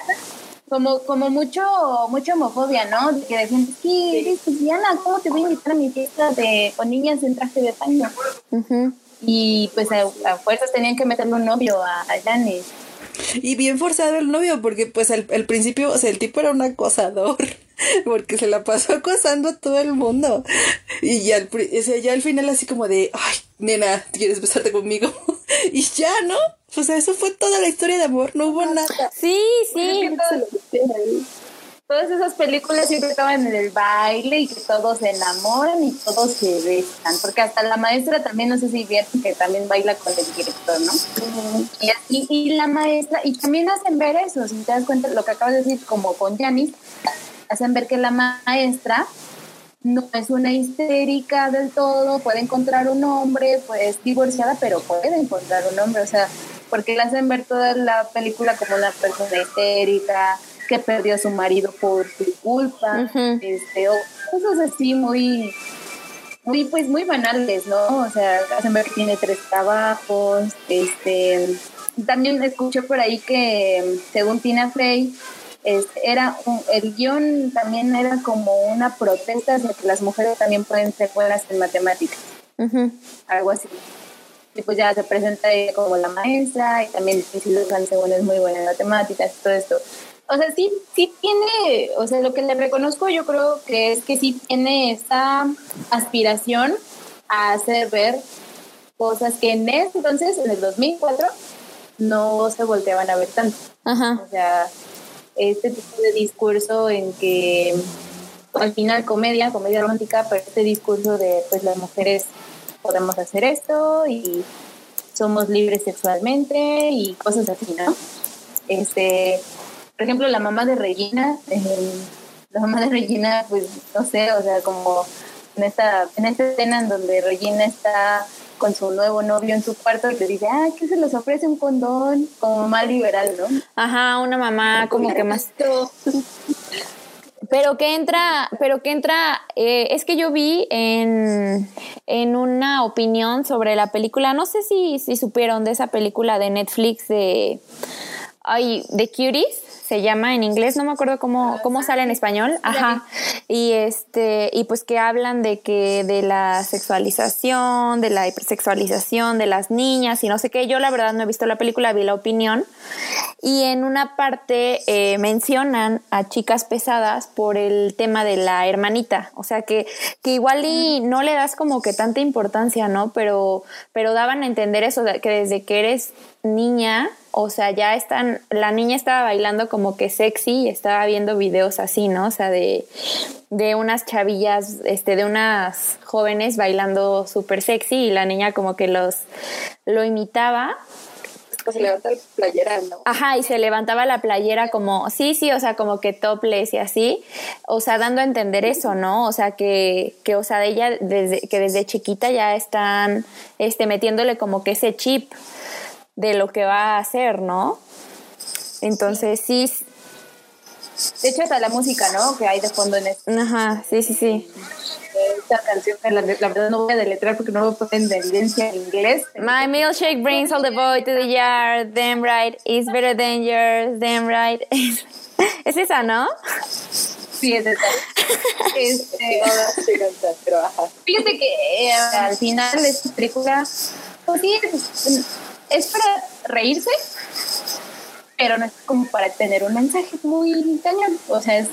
como, como mucho, mucha homofobia, ¿no? De que decían, sí, eres lesbiana, ¿cómo te voy a invitar a mi fiesta de, con niñas en traje de baño? Y pues a, fuerzas tenían que meterle un novio a, a Janis. Y bien forzado el novio, porque pues al, principio, o sea, el tipo era un acosador, porque se la pasó acosando a todo el mundo. Y ya, al, o sea, ya al final así como de, ay, nena, ¿quieres besarte conmigo? y ya, ¿no? O sea, eso fue toda la historia de amor, no hubo nada. Sí, sí todas esas películas siempre estaban en el baile y que todos se enamoran y todos se besan, porque hasta la maestra también, no sé si vieron que también baila con el director, ¿no? y, y, la maestra, y también hacen ver eso, si te das cuenta, lo que acabas de decir, como con Janice, hacen ver que la maestra no es una histérica del todo, puede encontrar un hombre, pues divorciada, pero puede encontrar un hombre, o sea, porque le hacen ver toda la película como una persona histérica, que perdió a su marido por su culpa, este, o cosas así muy, muy, pues muy banales, ¿no? O sea, hacen ver que tiene tres trabajos, este, también escuché por ahí que según Tina Fey, este, era el guion también era como una protesta de que las mujeres también pueden ser buenas en matemáticas, algo así. Y pues ya se presenta ella como la maestra y también si los según es muy buena en matemáticas y todo esto o sea, sí, sí tiene, o sea, lo que le reconozco yo creo que es que sí tiene esa aspiración a hacer ver cosas que en ese entonces, en el 2004, no se volteaban a ver tanto. O sea, este tipo de discurso en que al final comedia, comedia romántica, pero este discurso de pues las mujeres podemos hacer esto y somos libres sexualmente y cosas así, ¿no? Este, por ejemplo, la mamá de Regina, la mamá de Regina, pues no sé, o sea, como en esta, en esta escena en donde Regina está con su nuevo novio en su cuarto y le dice, ah, que se les ofrece un condón, como más liberal, ¿no? Ajá, una mamá como que más... Pero que entra, pero que entra, eh, es que yo vi en, en una opinión sobre la película, no sé si, si supieron de esa película de Netflix de, ay, de Cuties, se llama en inglés, no me acuerdo cómo, cómo sale en español, ajá, y este, y pues que hablan de que de la sexualización, de la hipersexualización de las niñas y no sé qué, yo la verdad no he visto la película, vi la opinión, y en una parte eh, mencionan a chicas pesadas por el tema de la hermanita, o sea que, que igual y no le das como que tanta importancia, ¿no? Pero, pero daban a entender eso, que desde que eres niña, o sea, ya están, la niña estaba bailando como que sexy y estaba viendo videos así, ¿no? O sea, de, de unas chavillas, este, de unas jóvenes bailando súper sexy y la niña como que los, lo imitaba se levanta la playera, ¿no? Ajá, y se levantaba la playera como, sí, sí, o sea, como que topless y así, o sea, dando a entender eso, ¿no? O sea, que, que o sea, de ella, desde, que desde chiquita ya están, este, metiéndole como que ese chip de lo que va a hacer, ¿no? Entonces, sí. De hecho, hasta la música, ¿no? Que hay de fondo en esto. Ajá, sí, sí, sí. Esta canción, la, la verdad no voy a deletrear porque no lo ponen de evidencia en inglés. My milkshake brings all the boy to the yard. Damn right, it's better than yours. Damn right. es esa, ¿no? Sí, es esa. Este. Fíjate que eh, al final de esta película, pues sí, es, es para reírse, pero no es como para tener un mensaje muy cañón. O sea, es,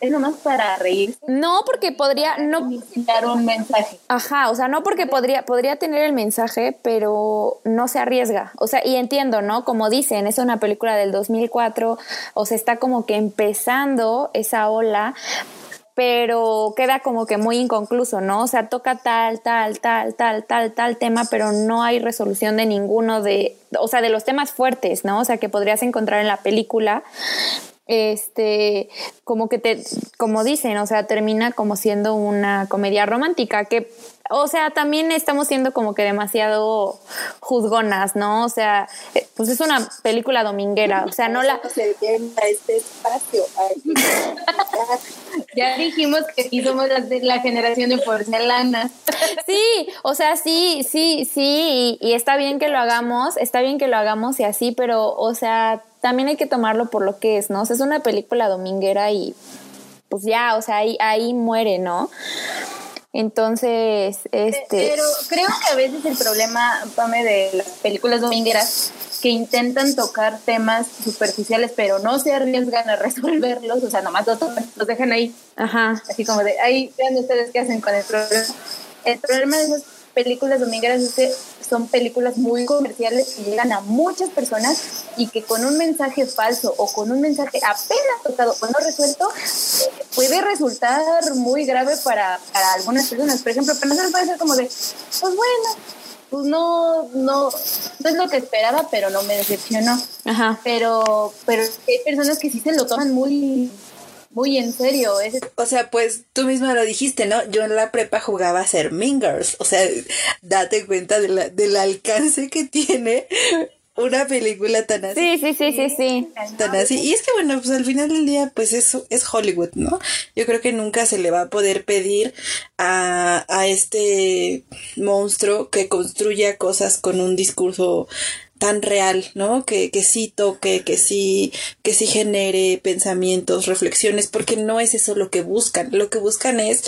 es nomás para reírse. No, porque podría, no, Dar un mensaje. Ajá, o sea, no porque podría, podría tener el mensaje, pero no se arriesga. O sea, y entiendo, ¿no? Como dicen, es una película del 2004, o sea, está como que empezando esa ola, pero queda como que muy inconcluso, ¿no? O sea, toca tal, tal, tal, tal, tal, tal tema, pero no hay resolución de ninguno de, o sea, de los temas fuertes, ¿no? O sea, que podrías encontrar en la película. Este, como que te, como dicen, o sea, termina como siendo una comedia romántica, que, o sea, también estamos siendo como que demasiado juzgonas, ¿no? O sea, eh, pues es una película dominguera, o sea, no la, este espacio. ya dijimos que aquí somos la, de la generación de porcelana. Sí, o sea, sí, sí, sí, y, y, está bien que lo hagamos, está bien que lo hagamos y así, pero, o sea, también hay que tomarlo por lo que es, ¿no? O sea, es una película dominguera y pues ya, o sea, ahí, ahí muere, ¿no? Entonces, este... Pero creo que a veces el problema, Pame, de las películas domingueras que intentan tocar temas superficiales, pero no se arriesgan a resolverlos, o sea, nomás los, los dejan ahí. Ajá. Así como de, ahí vean ustedes qué hacen con el problema. El problema de esas películas domingueras es que son películas muy comerciales que llegan a muchas personas y que con un mensaje falso o con un mensaje apenas tocado o no resuelto puede resultar muy grave para, para algunas personas. Por ejemplo, para nosotros puede ser como de, pues bueno, pues no, no, no es lo que esperaba, pero no me decepcionó. Ajá. Pero, pero hay personas que sí se lo toman muy, muy en serio. Es... O sea, pues tú misma lo dijiste, ¿no? Yo en la prepa jugaba a ser Mingers. O sea, date cuenta de la, del alcance que tiene una película tan así. Sí, sí, sí, sí, sí. Tan así. Y es que bueno, pues al final del día, pues eso es Hollywood, ¿no? Yo creo que nunca se le va a poder pedir a, a este monstruo que construya cosas con un discurso tan real, ¿no? Que, que sí toque, que sí, que sí genere pensamientos, reflexiones, porque no es eso lo que buscan. Lo que buscan es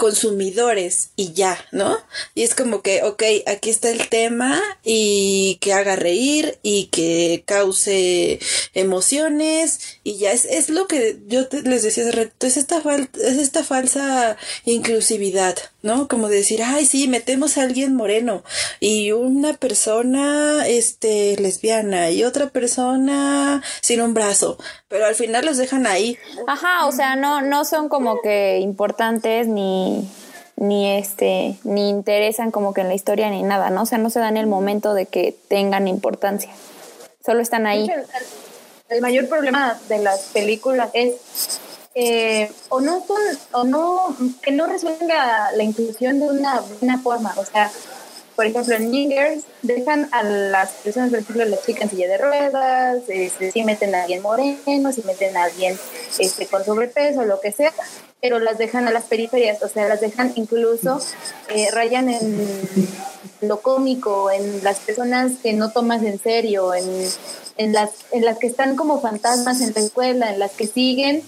consumidores y ya, ¿no? Y es como que, ok, aquí está el tema y que haga reír y que cause emociones y ya es, es lo que yo te, les decía hace rato, es esta, es esta falsa inclusividad, ¿no? Como decir, ay, sí, metemos a alguien moreno y una persona, este, lesbiana y otra persona sin un brazo, pero al final los dejan ahí. Ajá, o sea, no, no son como que importantes ni ni este ni interesan como que en la historia ni nada, ¿no? O sea, no se dan el momento de que tengan importancia. Solo están ahí. El mayor problema de las películas es eh, o no son, o no que no resuelven la, la inclusión de una buena forma, o sea, por ejemplo, en Ningers dejan a las personas, por ejemplo, las chicas en silla de ruedas, este, si meten a alguien moreno, si meten a alguien este, con sobrepeso, lo que sea, pero las dejan a las periferias, o sea, las dejan incluso, eh, rayan en lo cómico, en las personas que no tomas en serio, en, en, las, en las que están como fantasmas en la escuela, en las que siguen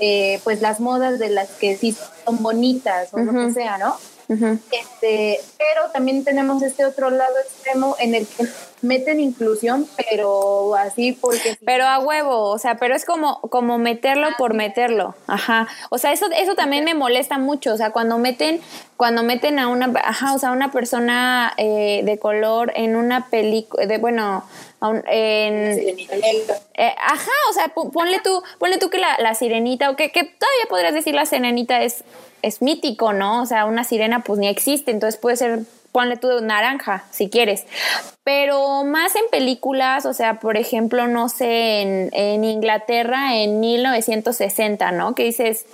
eh, pues las modas de las que sí son bonitas o uh -huh. lo que sea, ¿no? Este, pero también tenemos este otro lado extremo en el que meten inclusión, pero así porque... Pero a huevo, o sea, pero es como, como meterlo por meterlo, ajá. O sea, eso, eso también me molesta mucho, o sea, cuando meten, cuando meten a una, ajá, o sea, una persona eh, de color en una película, de, bueno, en, eh, ajá, o sea, ponle tú, ponle tú que la, la sirenita, o que, que todavía podrías decir la sirenita es, es mítico, ¿no? O sea, una sirena pues ni existe, entonces puede ser ponle tú naranja, si quieres. Pero más en películas, o sea, por ejemplo, no sé, en, en Inglaterra en 1960, ¿no? Que dices,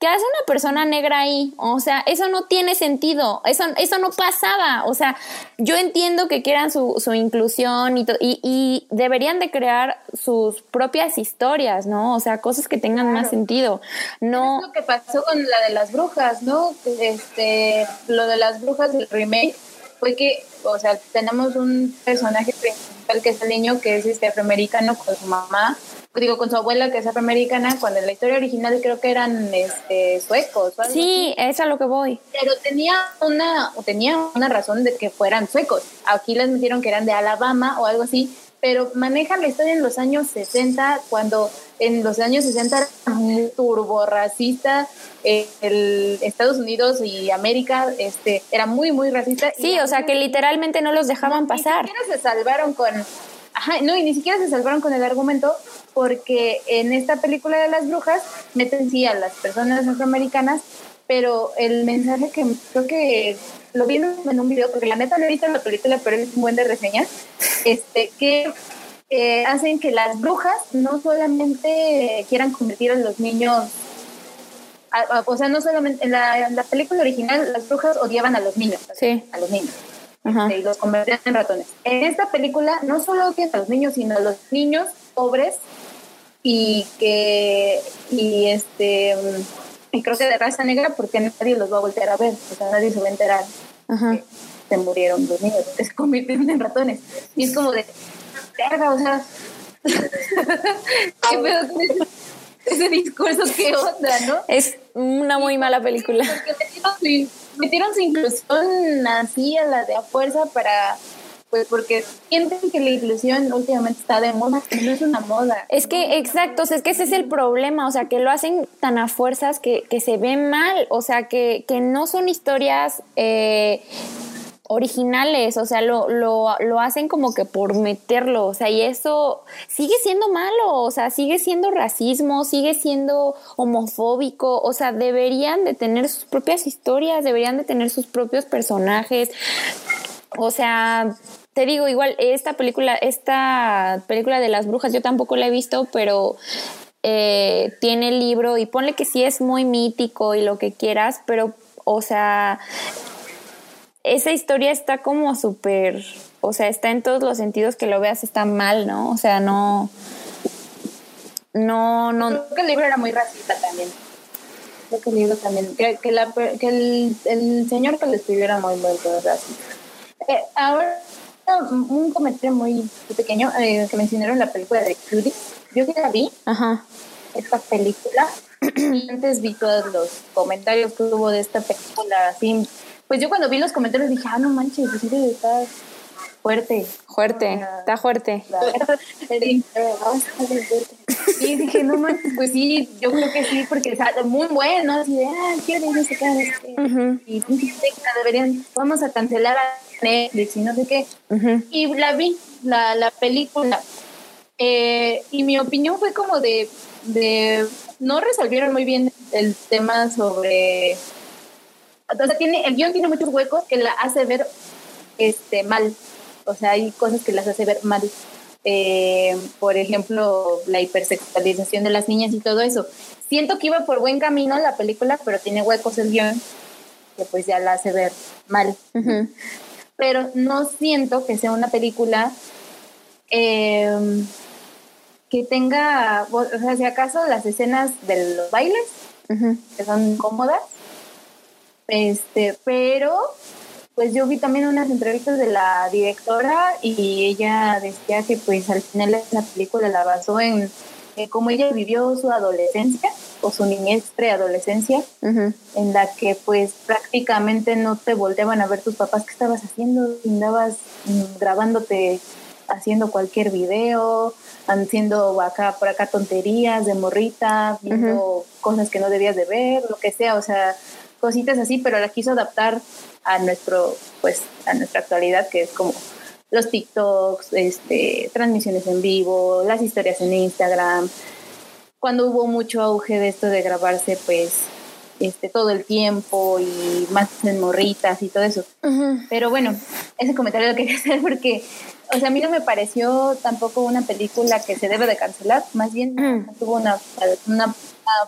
¿qué hace una persona negra ahí? O sea, eso no tiene sentido, eso, eso no pasaba. O sea, yo entiendo que quieran su, su inclusión y, y, y, deberían de crear sus propias historias, ¿no? O sea, cosas que tengan claro. más sentido. No... Es lo que pasó con la de las brujas, ¿no? Este, lo de las brujas del remake fue que, o sea, tenemos un personaje principal que es el niño que es este afroamericano con su mamá digo, con su abuela que es afroamericana, cuando en la historia original creo que eran este, suecos. O algo sí, así. es a lo que voy. Pero tenía una, tenía una razón de que fueran suecos. Aquí les metieron que eran de Alabama o algo así, pero manejan la historia en los años 60, cuando en los años 60 era muy turbo racista, eh, el Estados Unidos y América este, era muy, muy racista. Sí, o sea, que literalmente no los dejaban pasar. Ni se salvaron con... Ajá, no, y ni siquiera se salvaron con el argumento porque en esta película de las brujas meten sí a las personas afroamericanas, pero el mensaje que creo que lo vi en un video, porque la neta no he visto la película, pero es un buen de reseñas, este, que eh, hacen que las brujas no solamente quieran convertir a los niños, a, a, o sea, no solamente en la, en la, película original las brujas odiaban a los niños, sí. a los niños. Este, y los convertían en ratones. En esta película no solo odian a los niños, sino a los niños pobres y que y este y creo que de raza negra porque nadie los va a voltear a ver, o sea, nadie se va a enterar Ajá. que se murieron los niños, que se convirtieron en ratones. Y es como de, verga, o sea, ¿qué pedo con ese, ese, discurso? ¿Qué onda, no? Es una muy mala película. Porque metieron su, inclusión así a la de a fuerza para pues porque sienten que la inclusión últimamente está de moda, que no es una moda. Es que, exacto, es que ese es el problema, o sea, que lo hacen tan a fuerzas que, que se ve mal, o sea, que, que no son historias eh, originales, o sea, lo, lo, lo hacen como que por meterlo, o sea, y eso sigue siendo malo, o sea, sigue siendo racismo, sigue siendo homofóbico, o sea, deberían de tener sus propias historias, deberían de tener sus propios personajes, o sea, te digo, igual, esta película, esta película de las brujas, yo tampoco la he visto, pero eh, tiene el libro y ponle que sí es muy mítico y lo que quieras, pero, o sea, esa historia está como súper, o sea, está en todos los sentidos que lo veas, está mal, ¿no? O sea, no. No, no. Creo que el libro era muy racista también. Creo que el libro también. Que, que, la, que el, el, señor que lo escribió era muy, muy racista. Eh, ahora un comentario muy pequeño eh, que mencionaron la película de Judy. Yo que la vi, Ajá. esta película, y antes vi todos los comentarios que hubo de esta película, así. Pues yo cuando vi los comentarios dije, ah, no manches, pues sí estar fuerte. Fuerte, está fuerte. Y dije, no manches, pues sí, yo creo que sí, porque es muy bueno, así de, ah, quiero no sé qué, este, uh -huh. y deberían, vamos a cancelar a Netflix y no sé qué. Uh -huh. Y la vi, la, la película, eh, y mi opinión fue como de, de, no resolvieron muy bien el tema sobre, sea, tiene, el guion tiene muchos huecos que la hace ver este, mal, o sea, hay cosas que las hace ver mal. Eh, por ejemplo, la hipersexualización de las niñas y todo eso. Siento que iba por buen camino la película, pero tiene huecos el guion que pues ya la hace ver mal. Uh -huh. Pero no siento que sea una película eh, que tenga, o sea, si acaso las escenas de los bailes, uh -huh. que son cómodas, este, pero pues yo vi también unas entrevistas de la directora y ella decía que pues al final la película la basó en cómo ella vivió su adolescencia o su niñez preadolescencia uh -huh. en la que pues prácticamente no te volteaban a ver tus papás qué estabas haciendo andabas mm, grabándote haciendo cualquier video haciendo acá por acá tonterías de morrita viendo uh -huh. cosas que no debías de ver lo que sea o sea cositas así pero la quiso adaptar a nuestro pues a nuestra actualidad que es como los TikToks, este, transmisiones en vivo, las historias en Instagram. Cuando hubo mucho auge de esto de grabarse, pues este, todo el tiempo y más en morritas y todo eso. Pero bueno, ese comentario lo quería hacer porque, o sea, a mí no me pareció tampoco una película que se debe de cancelar, más bien tuvo una, una,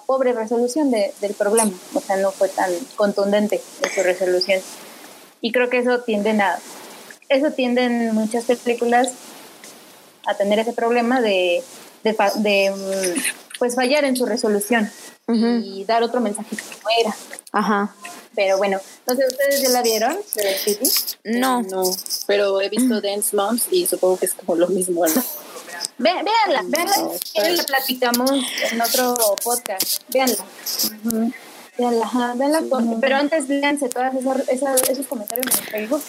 pobre resolución del problema, o sea, no fue tan contundente en su resolución. Y creo que eso tienden a, eso tienden muchas películas a tener ese problema de, de, de mm, pues fallar en su resolución y dar otro mensaje que no era. Ajá. Pero bueno, entonces ustedes ya la vieron, No. No, pero he visto Dance Moms y supongo que es como lo mismo, ¿no? Ve, véanla, véanla. la platicamos en otro podcast. Véanla. Véanla, véanla. Pero antes léanse todas esas, esos comentarios en Facebook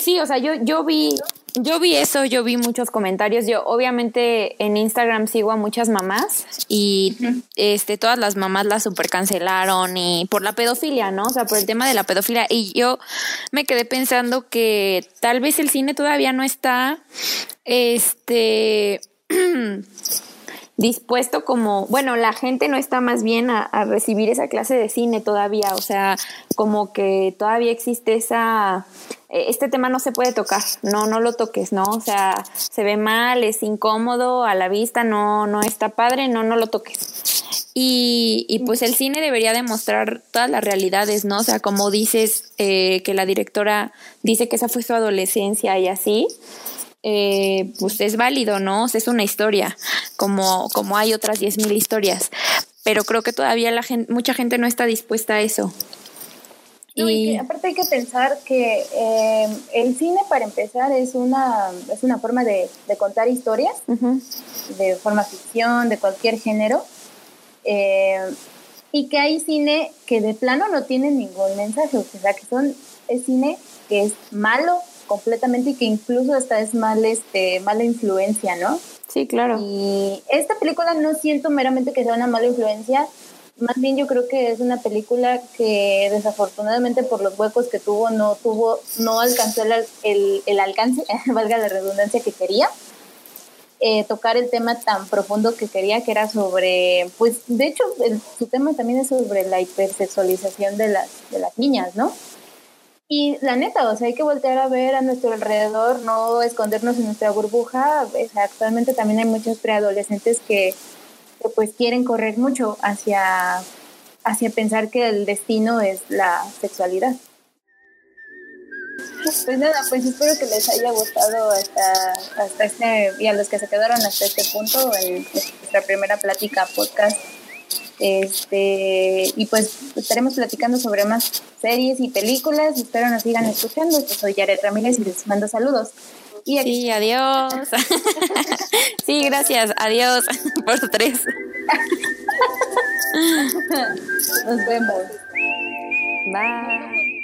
Sí, o sea, yo, yo vi yo vi eso, yo vi muchos comentarios. Yo obviamente en Instagram sigo a muchas mamás y este todas las mamás las super cancelaron y por la pedofilia, ¿no? O sea, por el tema de la pedofilia y yo me quedé pensando que tal vez el cine todavía no está este dispuesto como, bueno, la gente no está más bien a, recibir esa clase de cine todavía, o sea, como que todavía existe esa, este tema no se puede tocar, no, no lo toques, ¿no? O sea, se ve mal, es incómodo a la vista, no, no está padre, no, no lo toques. Y, y pues el cine debería demostrar todas las realidades, ¿no? O sea, como dices eh, que la directora dice que esa fue su adolescencia y así, eh, pues es válido, ¿no? es una historia, como, como hay otras 10.000 historias. Pero creo que todavía la gente, mucha gente no está dispuesta a eso. Y, aparte hay que pensar que eh, el cine, para empezar, es una, es una forma de, contar historias, de forma ficción, de cualquier género. Eh, y que hay cine que de plano no tiene ningún mensaje, o sea, que son, es cine que es malo, completamente y que incluso hasta es mal, este, mala influencia, ¿no? Sí, claro. Y esta película no siento meramente que sea una mala influencia, más bien yo creo que es una película que desafortunadamente por los huecos que tuvo no tuvo no alcanzó el, el, alcance valga la redundancia que quería eh, tocar el tema tan profundo que quería que era sobre pues de hecho su tema también es sobre la hipersexualización de las de las niñas no y la neta, o sea, hay que voltear a ver a nuestro alrededor, no escondernos en nuestra burbuja. actualmente también hay muchos preadolescentes que, pues quieren correr mucho hacia, hacia pensar que el destino es la sexualidad. Pues nada, pues espero que les haya gustado hasta, hasta este, y a los que se quedaron hasta este punto nuestra primera plática podcast este, y pues estaremos platicando sobre más series y películas. Espero nos sigan escuchando. Yo soy Yaret Ramírez y les mando saludos. Y sí, adiós. sí, gracias. Adiós por tres. Nos vemos. Bye.